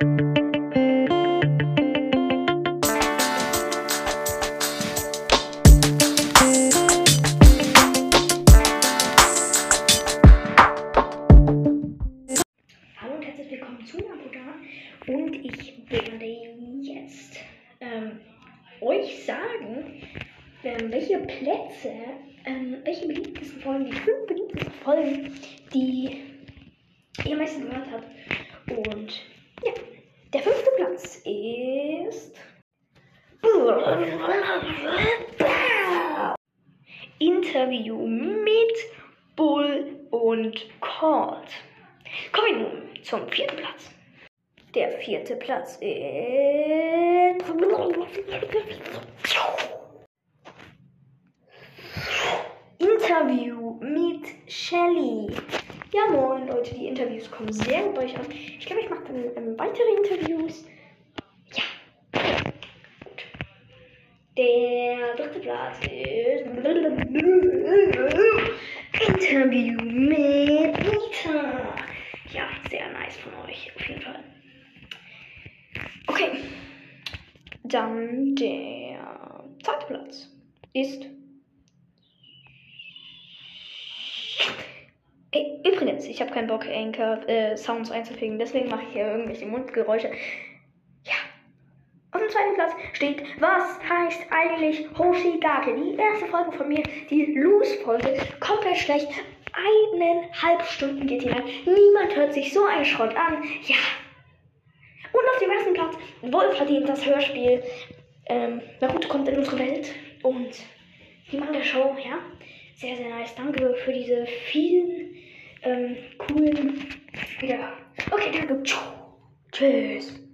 Hallo und herzlich willkommen zu Nabuda und ich werde jetzt ähm, euch sagen, ähm, welche Plätze, ähm, welche beliebtesten Folgen, die fünf beliebtesten Folgen, die ihr am meisten gehört habt. Und der fünfte Platz ist Interview mit Bull und Colt. Kommen wir nun zum vierten Platz. Der vierte Platz ist. Interview mit Shelly. Ja, moin Leute, die Interviews kommen sehr gut bei euch an. Ich glaube, ich mache dann ähm, weitere Interviews. Ja. Gut. Dritte Platz ist. Interview mit Nita. Ja, sehr nice von euch, auf jeden Fall. Okay. Dann der zweite Platz ist. Übrigens, ich habe keinen Bock, Anchor äh, Sounds einzufügen, deswegen mache ich hier irgendwelche Mundgeräusche. Ja. Auf dem zweiten Platz steht, was heißt eigentlich Hoshigake? Die erste Folge von mir, die Loose-Folge, komplett schlecht. Eineinhalb Stunden geht die lang. Niemand hört sich so einen Schrott an. Ja. Und auf dem ersten Platz, wohl verdient das Hörspiel. Ähm, Naruto kommt in unsere Welt. Und die Manga-Show, ja. Sehr, sehr nice. Danke für diese vielen ähm, coolen. Ja. Okay, danke. Tschüss.